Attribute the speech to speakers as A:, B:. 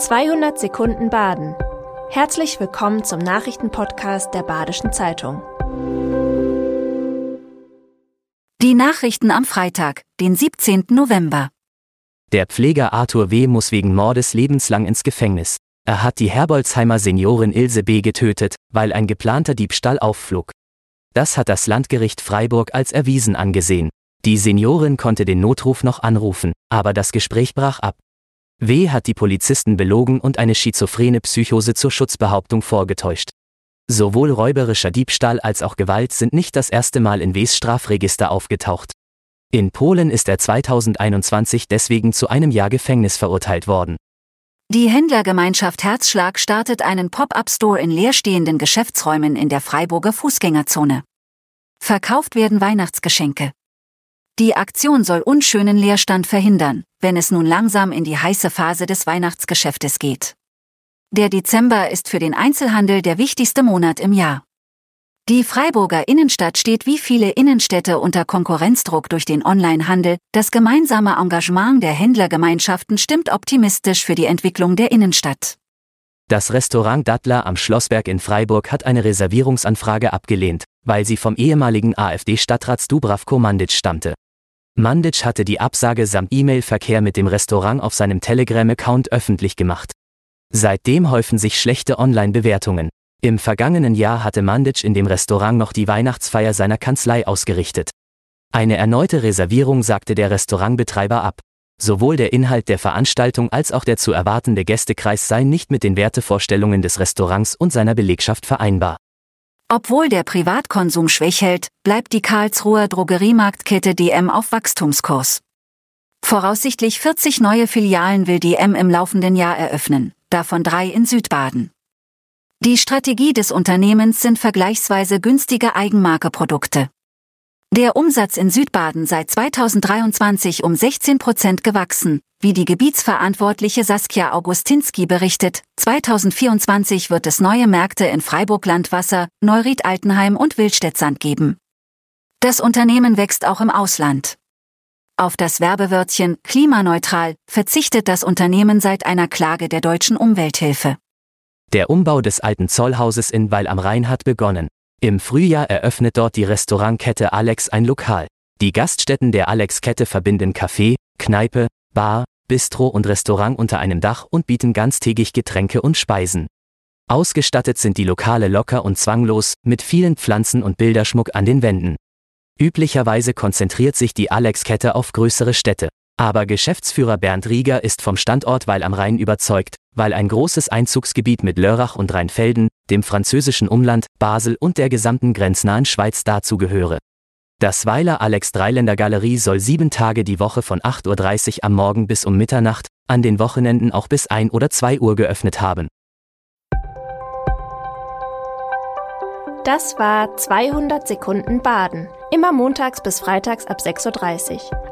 A: 200 Sekunden Baden. Herzlich willkommen zum Nachrichtenpodcast der Badischen Zeitung.
B: Die Nachrichten am Freitag, den 17. November.
C: Der Pfleger Arthur W. muss wegen Mordes lebenslang ins Gefängnis. Er hat die Herbolzheimer Seniorin Ilse B. getötet, weil ein geplanter Diebstahl aufflog. Das hat das Landgericht Freiburg als erwiesen angesehen. Die Seniorin konnte den Notruf noch anrufen, aber das Gespräch brach ab. W. hat die Polizisten belogen und eine schizophrene Psychose zur Schutzbehauptung vorgetäuscht. Sowohl räuberischer Diebstahl als auch Gewalt sind nicht das erste Mal in Ws Strafregister aufgetaucht. In Polen ist er 2021 deswegen zu einem Jahr Gefängnis verurteilt worden.
B: Die Händlergemeinschaft Herzschlag startet einen Pop-up-Store in leerstehenden Geschäftsräumen in der Freiburger Fußgängerzone. Verkauft werden Weihnachtsgeschenke. Die Aktion soll unschönen Leerstand verhindern, wenn es nun langsam in die heiße Phase des Weihnachtsgeschäftes geht. Der Dezember ist für den Einzelhandel der wichtigste Monat im Jahr. Die Freiburger Innenstadt steht wie viele Innenstädte unter Konkurrenzdruck durch den Onlinehandel. Das gemeinsame Engagement der Händlergemeinschaften stimmt optimistisch für die Entwicklung der Innenstadt.
C: Das Restaurant Dattler am Schlossberg in Freiburg hat eine Reservierungsanfrage abgelehnt, weil sie vom ehemaligen AfD-Stadtrats Dubravko Mandic stammte. Mandic hatte die Absage samt E-Mail-Verkehr mit dem Restaurant auf seinem Telegram-Account öffentlich gemacht. Seitdem häufen sich schlechte Online-Bewertungen. Im vergangenen Jahr hatte Mandic in dem Restaurant noch die Weihnachtsfeier seiner Kanzlei ausgerichtet. Eine erneute Reservierung sagte der Restaurantbetreiber ab. Sowohl der Inhalt der Veranstaltung als auch der zu erwartende Gästekreis seien nicht mit den Wertevorstellungen des Restaurants und seiner Belegschaft vereinbar.
B: Obwohl der Privatkonsum schwächelt, bleibt die Karlsruher Drogeriemarktkette DM auf Wachstumskurs. Voraussichtlich 40 neue Filialen will DM im laufenden Jahr eröffnen, davon drei in Südbaden. Die Strategie des Unternehmens sind vergleichsweise günstige Eigenmarkeprodukte. Der Umsatz in Südbaden seit 2023 um 16 Prozent gewachsen, wie die Gebietsverantwortliche Saskia Augustinski berichtet. 2024 wird es neue Märkte in Freiburg-Landwasser, Neuried-Altenheim und Wildstädt-Sand geben. Das Unternehmen wächst auch im Ausland. Auf das Werbewörtchen klimaneutral verzichtet das Unternehmen seit einer Klage der deutschen Umwelthilfe.
C: Der Umbau des alten Zollhauses in Weil am Rhein hat begonnen. Im Frühjahr eröffnet dort die Restaurantkette Alex ein Lokal. Die Gaststätten der Alex-Kette verbinden Café, Kneipe, Bar, Bistro und Restaurant unter einem Dach und bieten ganztägig Getränke und Speisen. Ausgestattet sind die Lokale locker und zwanglos, mit vielen Pflanzen und Bilderschmuck an den Wänden. Üblicherweise konzentriert sich die Alex-Kette auf größere Städte. Aber Geschäftsführer Bernd Rieger ist vom Standort Weil am Rhein überzeugt, weil ein großes Einzugsgebiet mit Lörrach und Rheinfelden, dem französischen Umland, Basel und der gesamten grenznahen Schweiz dazugehöre. Das Weiler Alex Dreiländer Galerie soll sieben Tage die Woche von 8.30 Uhr am Morgen bis um Mitternacht, an den Wochenenden auch bis 1 oder 2 Uhr geöffnet haben.
A: Das war 200 Sekunden Baden. Immer montags bis freitags ab 6.30 Uhr.